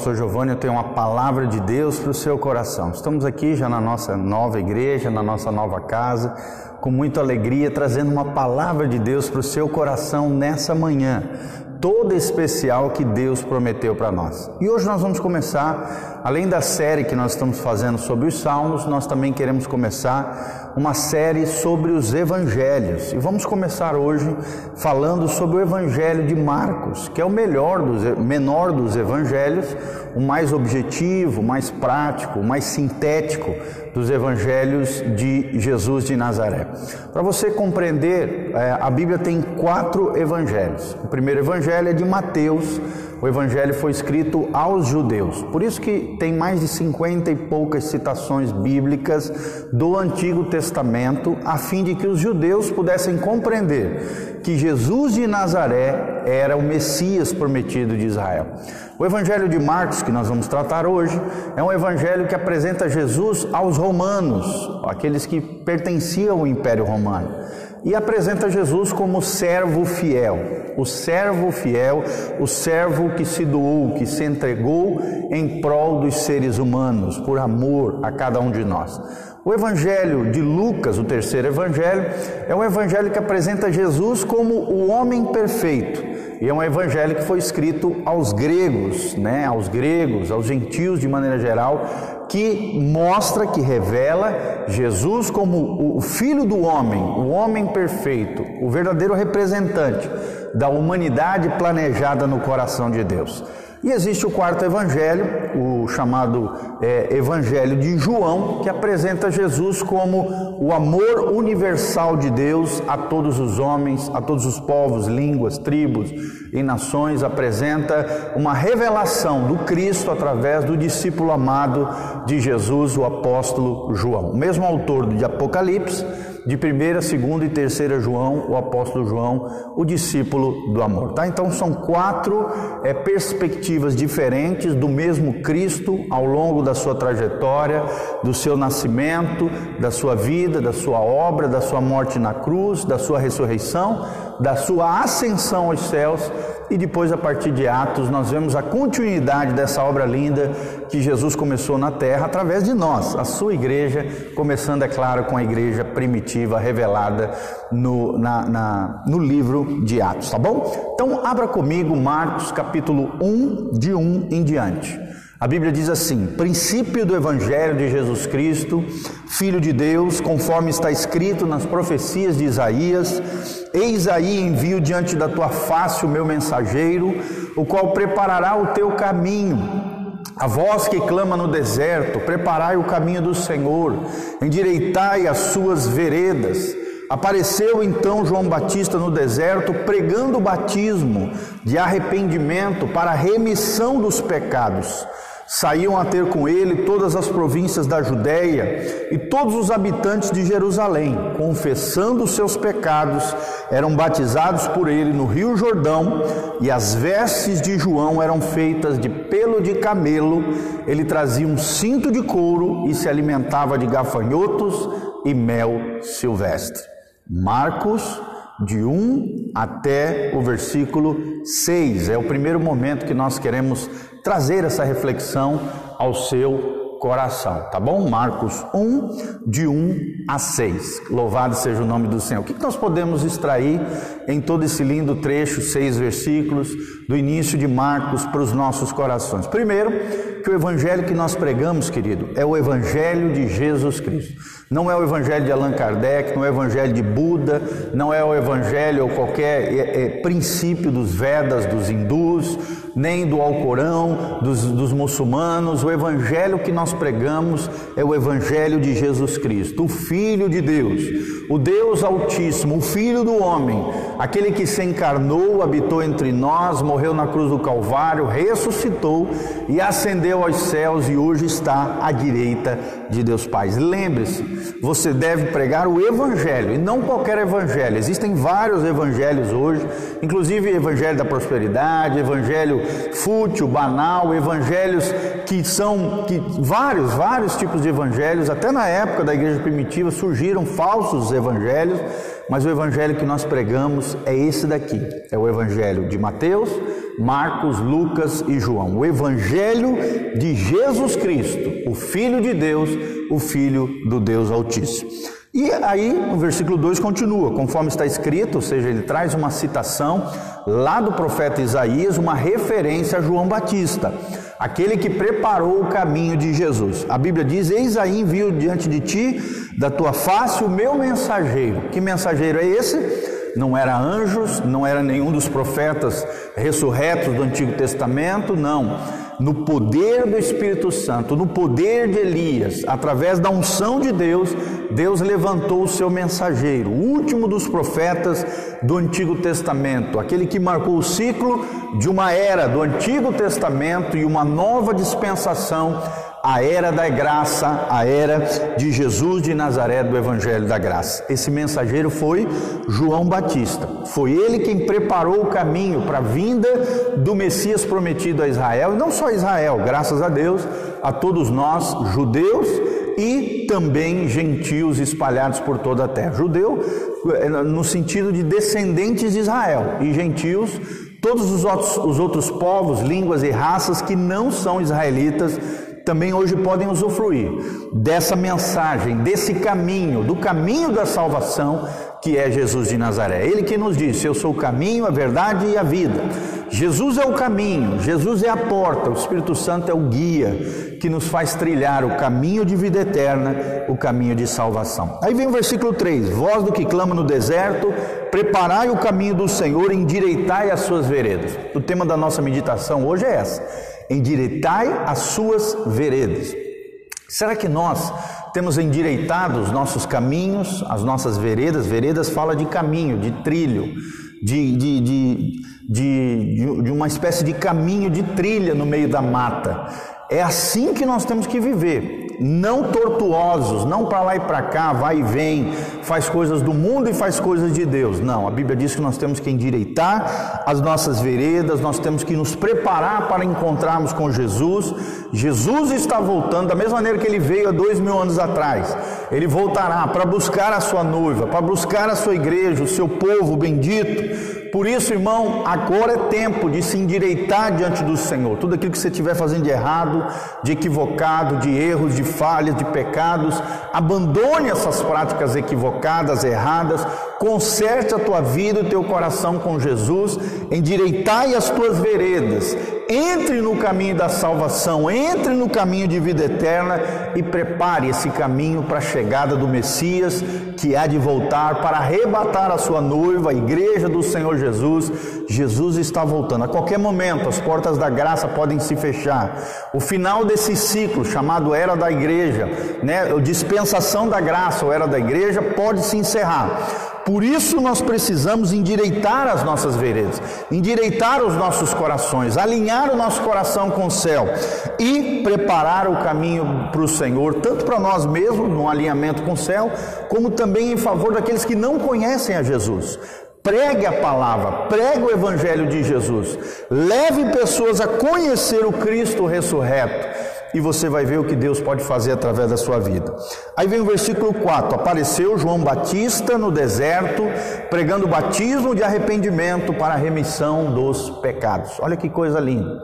pastor Giovanni, eu tenho uma palavra de Deus para o seu coração. Estamos aqui já na nossa nova igreja, na nossa nova casa, com muita alegria, trazendo uma palavra de Deus para o seu coração nessa manhã, toda especial que Deus prometeu para nós. E hoje nós vamos começar, além da série que nós estamos fazendo sobre os Salmos, nós também queremos começar uma série sobre os Evangelhos. E vamos começar hoje falando sobre o Evangelho de Marcos, que é o melhor dos, menor dos Evangelhos, o mais objetivo, mais prático, mais sintético dos Evangelhos de Jesus de Nazaré. Para você compreender, é, a Bíblia tem quatro Evangelhos. O primeiro Evangelho é de Mateus. O Evangelho foi escrito aos judeus. Por isso que tem mais de 50 e poucas citações bíblicas do Antigo Testamento, a fim de que os judeus pudessem compreender que Jesus de Nazaré era o Messias prometido de Israel. O Evangelho de Marcos, que nós vamos tratar hoje, é um evangelho que apresenta Jesus aos romanos, aqueles que pertenciam ao Império Romano, e apresenta Jesus como servo fiel, o servo fiel, o servo que se doou, que se entregou em prol dos seres humanos, por amor a cada um de nós. O Evangelho de Lucas, o terceiro Evangelho, é um Evangelho que apresenta Jesus como o homem perfeito. E é um evangelho que foi escrito aos gregos, né, aos gregos, aos gentios de maneira geral, que mostra, que revela Jesus como o filho do homem, o homem perfeito, o verdadeiro representante da humanidade planejada no coração de Deus. E existe o quarto evangelho, o chamado é, Evangelho de João, que apresenta Jesus como o amor universal de Deus a todos os homens, a todos os povos, línguas, tribos e nações. Apresenta uma revelação do Cristo através do discípulo amado de Jesus, o apóstolo João. O mesmo autor de Apocalipse de 1, 2 e 3 João, o apóstolo João, o discípulo do amor. Tá? Então são quatro é, perspectivas diferentes do mesmo Cristo ao longo da sua trajetória, do seu nascimento, da sua vida, da sua obra, da sua morte na cruz, da sua ressurreição, da sua ascensão aos céus e depois, a partir de Atos, nós vemos a continuidade dessa obra linda que Jesus começou na terra através de nós, a sua igreja, começando, é claro, com a igreja primitiva revelada no, na, na, no livro de Atos, tá bom? Então, abra comigo Marcos capítulo 1, de 1 em diante. A Bíblia diz assim: princípio do Evangelho de Jesus Cristo, Filho de Deus, conforme está escrito nas profecias de Isaías: Eis aí envio diante da tua face o meu mensageiro, o qual preparará o teu caminho. A voz que clama no deserto: Preparai o caminho do Senhor, endireitai as suas veredas. Apareceu então João Batista no deserto, pregando o batismo de arrependimento para a remissão dos pecados. Saíam a ter com ele todas as províncias da Judéia e todos os habitantes de Jerusalém, confessando seus pecados, eram batizados por ele no Rio Jordão, e as vestes de João eram feitas de pelo de camelo. Ele trazia um cinto de couro e se alimentava de gafanhotos e mel silvestre. Marcos de 1 até o versículo 6. É o primeiro momento que nós queremos trazer essa reflexão ao seu coração, tá bom? Marcos 1, de 1 a 6. Louvado seja o nome do Senhor. O que nós podemos extrair em todo esse lindo trecho, seis versículos, do início de Marcos para os nossos corações? Primeiro, que o evangelho que nós pregamos, querido, é o evangelho de Jesus Cristo. Não é o evangelho de Allan Kardec, não é o evangelho de Buda, não é o evangelho ou qualquer é, é, princípio dos Vedas, dos hindus, nem do Alcorão, dos, dos muçulmanos. O evangelho que nós pregamos é o evangelho de Jesus Cristo, o Filho de Deus, o Deus Altíssimo, o Filho do homem, aquele que se encarnou, habitou entre nós, morreu na cruz do Calvário, ressuscitou e ascendeu aos céus e hoje está à direita de Deus Pai. Lembre-se, você deve pregar o evangelho e não qualquer evangelho. Existem vários evangelhos hoje, inclusive evangelho da prosperidade, evangelho fútil, banal, evangelhos que são que vários, vários tipos de evangelhos, até na época da igreja primitiva surgiram falsos evangelhos, mas o evangelho que nós pregamos é esse daqui. É o evangelho de Mateus, Marcos, Lucas e João. O Evangelho de Jesus Cristo, o Filho de Deus, o Filho do Deus Altíssimo. E aí o versículo 2 continua, conforme está escrito, ou seja, ele traz uma citação lá do profeta Isaías, uma referência a João Batista, aquele que preparou o caminho de Jesus. A Bíblia diz: Eis aí envio diante de ti, da tua face, o meu mensageiro. Que mensageiro é esse? Não era anjos, não era nenhum dos profetas ressurretos do Antigo Testamento, não. No poder do Espírito Santo, no poder de Elias, através da unção de Deus, Deus levantou o seu mensageiro, o último dos profetas do Antigo Testamento, aquele que marcou o ciclo de uma era do Antigo Testamento e uma nova dispensação a era da graça, a era de Jesus de Nazaré do Evangelho da Graça. Esse mensageiro foi João Batista. Foi ele quem preparou o caminho para a vinda do Messias prometido a Israel, e não só a Israel, graças a Deus, a todos nós, judeus e também gentios espalhados por toda a terra. Judeu eh, no sentido de descendentes de Israel e gentios todos os outros, os outros povos, línguas e raças que não são israelitas também hoje podem usufruir dessa mensagem, desse caminho, do caminho da salvação que é Jesus de Nazaré. Ele que nos disse: Eu sou o caminho, a verdade e a vida. Jesus é o caminho, Jesus é a porta, o Espírito Santo é o guia que nos faz trilhar o caminho de vida eterna, o caminho de salvação. Aí vem o versículo 3: Voz do que clama no deserto, preparai o caminho do Senhor, endireitai as suas veredas. O tema da nossa meditação hoje é essa: endireitai as suas veredas. Será que nós temos endireitado os nossos caminhos, as nossas veredas? Veredas fala de caminho, de trilho, de, de, de, de, uma espécie de caminho, de trilha no meio da mata. É assim que nós temos que viver, não tortuosos, não para lá e para cá, vai e vem, faz coisas do mundo e faz coisas de Deus. Não, a Bíblia diz que nós temos que endireitar as nossas veredas, nós temos que nos preparar para encontrarmos com Jesus. Jesus está voltando da mesma maneira que ele veio há dois mil anos atrás. Ele voltará para buscar a sua noiva, para buscar a sua igreja, o seu povo bendito por isso, irmão, agora é tempo de se endireitar diante do Senhor. Tudo aquilo que você estiver fazendo de errado, de equivocado, de erros, de falhas, de pecados, abandone essas práticas equivocadas, erradas, conserte a tua vida e o teu coração com Jesus, endireitai as tuas veredas, entre no caminho da salvação, entre no caminho de vida eterna e prepare esse caminho para a chegada do Messias, que há de voltar para arrebatar a sua noiva, a igreja do Senhor Jesus. Jesus está voltando. A qualquer momento as portas da graça podem se fechar. O final desse ciclo chamado era da igreja, né, dispensação da graça ou era da igreja pode se encerrar. Por isso nós precisamos endireitar as nossas veredas, endireitar os nossos corações, alinhar o nosso coração com o céu e preparar o caminho para o Senhor, tanto para nós mesmos, no alinhamento com o céu, como também em favor daqueles que não conhecem a Jesus. Pregue a palavra, pregue o evangelho de Jesus, leve pessoas a conhecer o Cristo ressurreto e você vai ver o que Deus pode fazer através da sua vida. Aí vem o versículo 4: Apareceu João Batista no deserto, pregando batismo de arrependimento para a remissão dos pecados. Olha que coisa linda.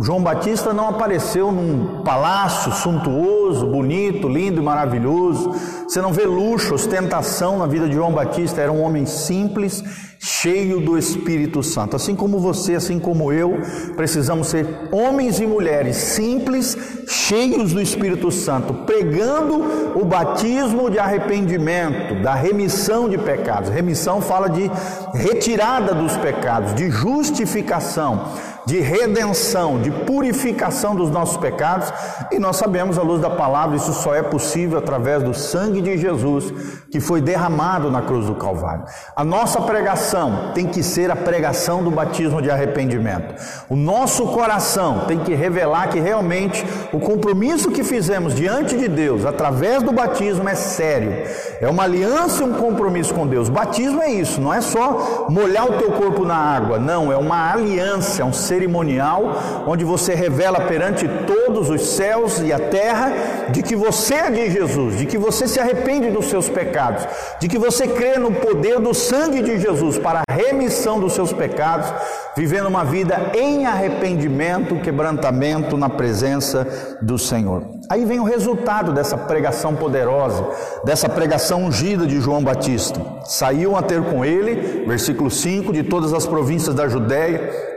João Batista não apareceu num palácio suntuoso, bonito, lindo e maravilhoso. Você não vê luxo, ostentação na vida de João Batista. Era um homem simples, cheio do Espírito Santo. Assim como você, assim como eu, precisamos ser homens e mulheres simples, cheios do Espírito Santo, pregando o batismo de arrependimento, da remissão de pecados. Remissão fala de retirada dos pecados, de justificação de redenção, de purificação dos nossos pecados, e nós sabemos, à luz da palavra, isso só é possível através do sangue de Jesus que foi derramado na cruz do Calvário. A nossa pregação tem que ser a pregação do batismo de arrependimento. O nosso coração tem que revelar que realmente o compromisso que fizemos diante de Deus através do batismo é sério. É uma aliança e um compromisso com Deus. Batismo é isso, não é só molhar o teu corpo na água, não, é uma aliança, é um cerimonial onde você revela perante todos os céus e a terra de que você é de Jesus, de que você se arrepende dos seus pecados, de que você crê no poder do sangue de Jesus para a remissão dos seus pecados, vivendo uma vida em arrependimento, quebrantamento na presença do Senhor. Aí vem o resultado dessa pregação poderosa, dessa pregação ungida de João Batista. Saíam a ter com ele, versículo 5, de todas as províncias da Judéia,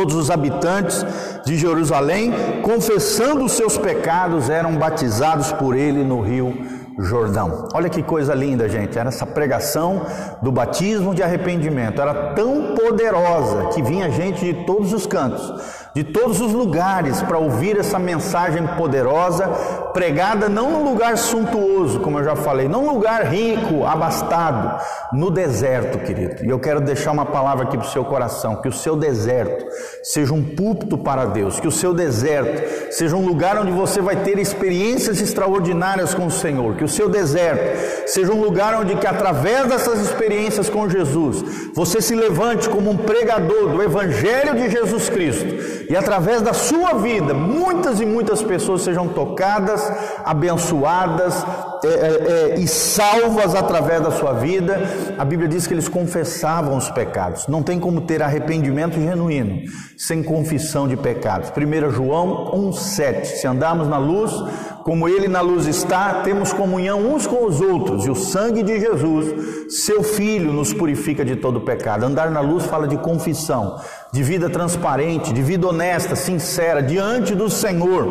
todos os habitantes de Jerusalém, confessando os seus pecados, eram batizados por ele no rio Jordão. Olha que coisa linda, gente. Era essa pregação do batismo de arrependimento. Era tão poderosa que vinha gente de todos os cantos de todos os lugares para ouvir essa mensagem poderosa, pregada não num lugar suntuoso, como eu já falei, não num lugar rico, abastado, no deserto, querido. E eu quero deixar uma palavra aqui para o seu coração: que o seu deserto seja um púlpito para Deus, que o seu deserto seja um lugar onde você vai ter experiências extraordinárias com o Senhor, que o seu deserto seja um lugar onde que através dessas experiências com Jesus, você se levante como um pregador do evangelho de Jesus Cristo e através da sua vida, muitas e muitas pessoas sejam tocadas, abençoadas é, é, é, e salvas através da sua vida. A Bíblia diz que eles confessavam os pecados. Não tem como ter arrependimento genuíno sem confissão de pecados. 1 João 1,7: Se andarmos na luz, como Ele na luz está, temos comunhão uns com os outros, e o sangue de Jesus, seu Filho, nos purifica de todo pecado. Andar na luz fala de confissão, de vida transparente, de vida honesta, sincera, diante do Senhor.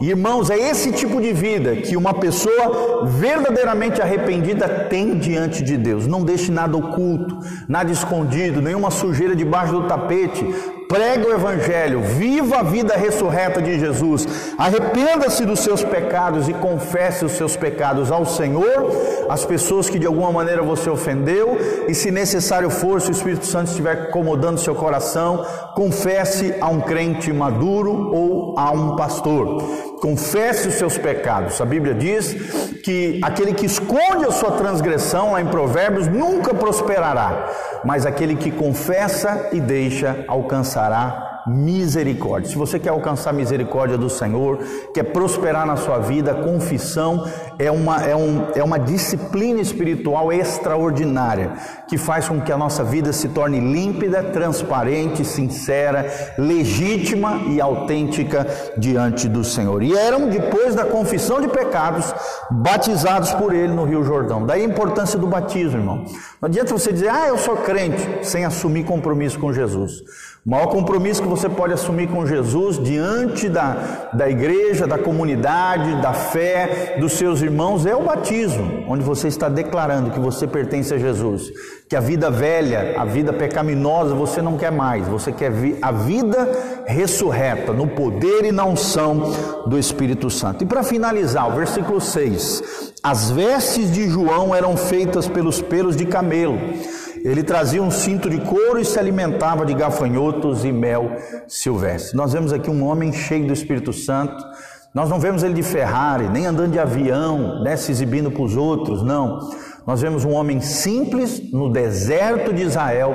Irmãos, é esse tipo de vida que uma pessoa verdadeiramente arrependida tem diante de Deus. Não deixe nada oculto, nada escondido, nenhuma sujeira debaixo do tapete prega o Evangelho, viva a vida ressurreta de Jesus, arrependa-se dos seus pecados e confesse os seus pecados ao Senhor, as pessoas que de alguma maneira você ofendeu, e se necessário for, se o Espírito Santo estiver incomodando seu coração, confesse a um crente maduro ou a um pastor. Confesse os seus pecados. A Bíblia diz que aquele que esconde a sua transgressão, lá em Provérbios, nunca prosperará, mas aquele que confessa e deixa alcançará misericórdia. Se você quer alcançar a misericórdia do Senhor, quer prosperar na sua vida, confissão é uma, é, um, é uma disciplina espiritual extraordinária que faz com que a nossa vida se torne límpida, transparente, sincera, legítima e autêntica diante do Senhor. E eram, depois da confissão de pecados, batizados por ele no Rio Jordão. Daí a importância do batismo, irmão. Não adianta você dizer, ah, eu sou crente, sem assumir compromisso com Jesus. O maior compromisso que você pode assumir com Jesus diante da, da igreja, da comunidade, da fé, dos seus irmãos é o batismo, onde você está declarando que você pertence a Jesus, que a vida velha, a vida pecaminosa você não quer mais, você quer a vida ressurreta, no poder e na unção do Espírito Santo. E para finalizar, o versículo 6: As vestes de João eram feitas pelos pelos de camelo ele trazia um cinto de couro e se alimentava de gafanhotos e mel silvestre. Nós vemos aqui um homem cheio do Espírito Santo. Nós não vemos ele de Ferrari, nem andando de avião, né, se exibindo para os outros, não. Nós vemos um homem simples no deserto de Israel,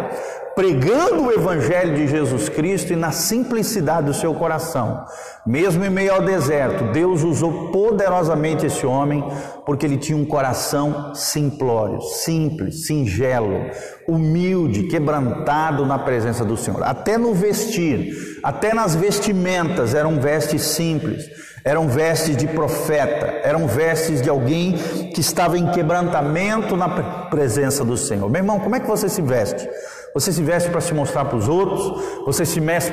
pregando o Evangelho de Jesus Cristo e na simplicidade do seu coração. Mesmo em meio ao deserto, Deus usou poderosamente esse homem porque ele tinha um coração simplório, simples, singelo, humilde, quebrantado na presença do Senhor. Até no vestir, até nas vestimentas eram vestes simples, eram vestes de profeta, eram vestes de alguém que estava em quebrantamento na presença do Senhor. Meu irmão, como é que você se veste? Você se veste para se mostrar para os outros, você se veste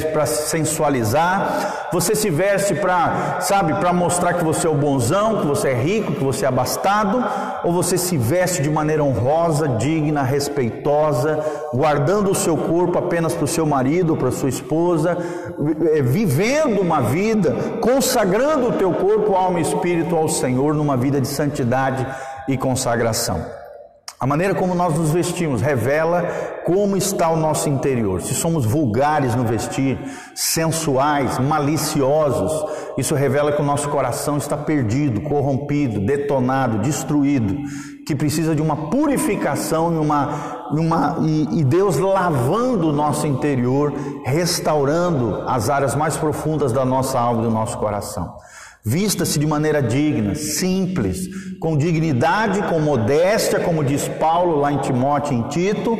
para sensualizar, você se veste para, sabe, para mostrar que você é o bonzão, que você é rico, que você é abastado, ou você se veste de maneira honrosa, digna, respeitosa, guardando o seu corpo apenas para o seu marido, para sua esposa, eh, vivendo uma vida, consagrando o teu corpo, alma e espírito ao Senhor numa vida de santidade e consagração. A maneira como nós nos vestimos revela como está o nosso interior. Se somos vulgares no vestir, sensuais, maliciosos, isso revela que o nosso coração está perdido, corrompido, detonado, destruído, que precisa de uma purificação e, uma, uma, e, e Deus lavando o nosso interior, restaurando as áreas mais profundas da nossa alma e do nosso coração. Vista-se de maneira digna, simples, com dignidade, com modéstia, como diz Paulo lá em Timóteo e em Tito,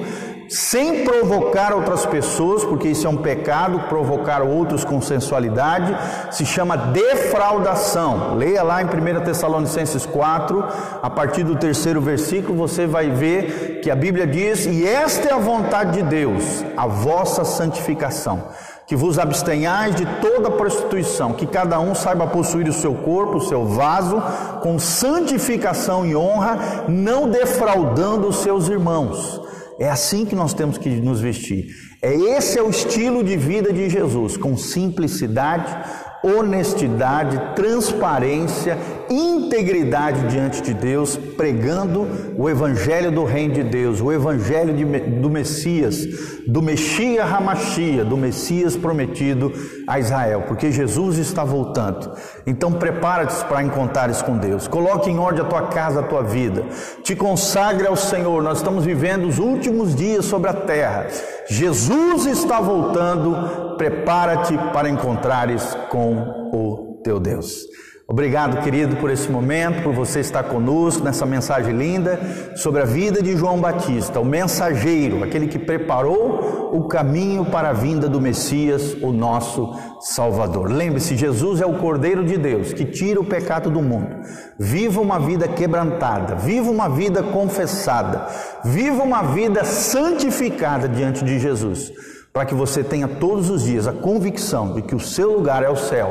sem provocar outras pessoas, porque isso é um pecado, provocar outros com sensualidade, se chama defraudação. Leia lá em 1 Tessalonicenses 4, a partir do terceiro versículo, você vai ver que a Bíblia diz: E esta é a vontade de Deus, a vossa santificação que vos abstenhais de toda prostituição, que cada um saiba possuir o seu corpo, o seu vaso, com santificação e honra, não defraudando os seus irmãos. É assim que nós temos que nos vestir. É esse é o estilo de vida de Jesus, com simplicidade, honestidade, transparência, integridade diante de Deus, pregando o evangelho do reino de Deus, o evangelho de, do Messias, do Mexia Ramachia, do Messias prometido a Israel, porque Jesus está voltando. Então prepara-te para encontrares com Deus. Coloque em ordem a tua casa, a tua vida. Te consagre ao Senhor. Nós estamos vivendo os últimos dias sobre a terra. Jesus está voltando. Prepara-te para encontrares com o teu Deus. Obrigado, querido, por esse momento, por você estar conosco nessa mensagem linda sobre a vida de João Batista, o mensageiro, aquele que preparou o caminho para a vinda do Messias, o nosso Salvador. Lembre-se, Jesus é o Cordeiro de Deus que tira o pecado do mundo. Viva uma vida quebrantada, viva uma vida confessada, viva uma vida santificada diante de Jesus, para que você tenha todos os dias a convicção de que o seu lugar é o céu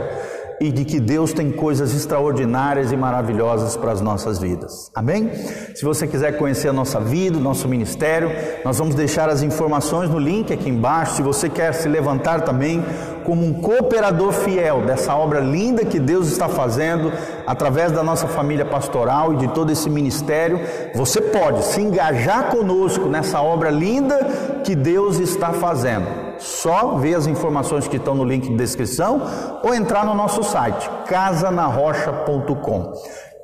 e de que Deus tem coisas extraordinárias e maravilhosas para as nossas vidas. Amém? Se você quiser conhecer a nossa vida, o nosso ministério, nós vamos deixar as informações no link aqui embaixo. Se você quer se levantar também como um cooperador fiel dessa obra linda que Deus está fazendo através da nossa família pastoral e de todo esse ministério, você pode se engajar conosco nessa obra linda que Deus está fazendo só ver as informações que estão no link de descrição ou entrar no nosso site casanarrocha.com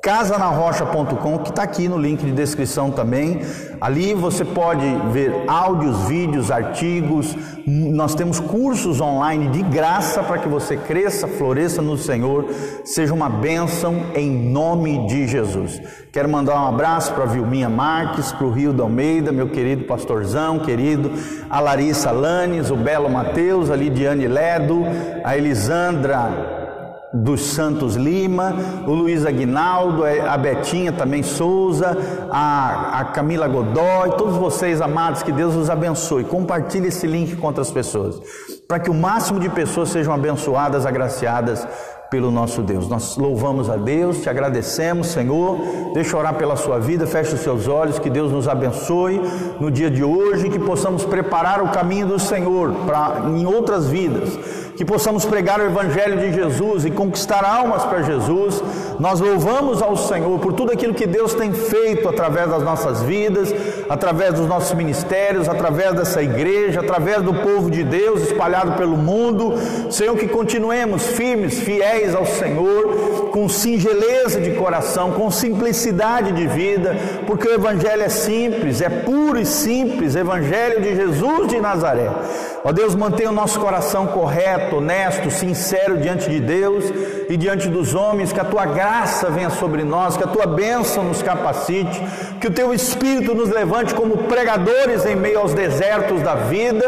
casanarrocha.com, que está aqui no link de descrição também. Ali você pode ver áudios, vídeos, artigos. Nós temos cursos online de graça para que você cresça, floresça no Senhor, seja uma bênção em nome de Jesus. Quero mandar um abraço para a Vilminha Marques, para o Rio da Almeida, meu querido pastorzão, querido, a Larissa Lanes, o Belo Mateus, a Lidiane Ledo, a Elisandra dos Santos Lima, o Luiz Aguinaldo, é, a Betinha também Souza, a, a Camila Godoy, todos vocês amados, que Deus os abençoe. Compartilhe esse link com outras pessoas, para que o máximo de pessoas sejam abençoadas, agraciadas pelo nosso Deus. Nós louvamos a Deus, te agradecemos, Senhor. Deixa eu orar pela sua vida, feche os seus olhos, que Deus nos abençoe no dia de hoje, que possamos preparar o caminho do Senhor para em outras vidas que possamos pregar o Evangelho de Jesus e conquistar almas para Jesus. Nós louvamos ao Senhor por tudo aquilo que Deus tem feito através das nossas vidas, através dos nossos ministérios, através dessa igreja, através do povo de Deus espalhado pelo mundo. Senhor, que continuemos firmes, fiéis ao Senhor, com singeleza de coração, com simplicidade de vida, porque o Evangelho é simples, é puro e simples Evangelho de Jesus de Nazaré. Ó Deus, mantenha o nosso coração correto, honesto, sincero diante de Deus e diante dos homens, que a tua graça venha sobre nós, que a tua bênção nos capacite, que o teu espírito nos levante como pregadores em meio aos desertos da vida,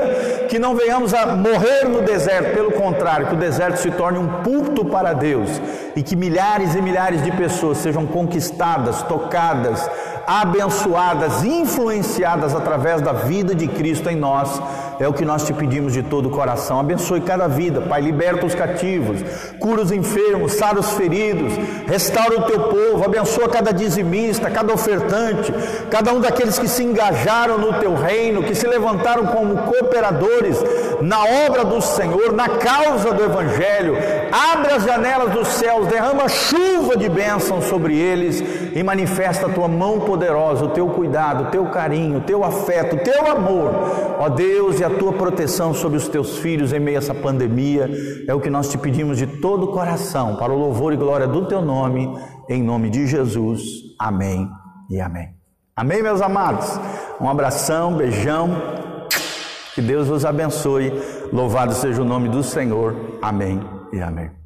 que não venhamos a morrer no deserto, pelo contrário, que o deserto se torne um púlpito para Deus e que milhares e milhares de pessoas sejam conquistadas, tocadas, abençoadas, influenciadas através da vida de Cristo em nós. É o que nós te pedimos de todo o coração. Abençoe cada vida, Pai. Liberta os cativos, cura os enfermos, sara os feridos, restaura o teu povo, abençoa cada dizimista, cada ofertante, cada um daqueles que se engajaram no teu reino, que se levantaram como cooperadores na obra do Senhor, na causa do Evangelho. Abre as janelas dos céus, derrama chuva de bênção sobre eles e manifesta a tua mão poderosa, o teu cuidado, o teu carinho, o teu afeto, o teu amor, ó Deus, e a tua proteção sobre os teus filhos em meio a essa pandemia. É o que nós te pedimos de todo o coração, para o louvor e glória do teu nome, em nome de Jesus. Amém e amém. Amém, meus amados? Um abração, beijão. Que Deus vos abençoe. Louvado seja o nome do Senhor. Amém e amém.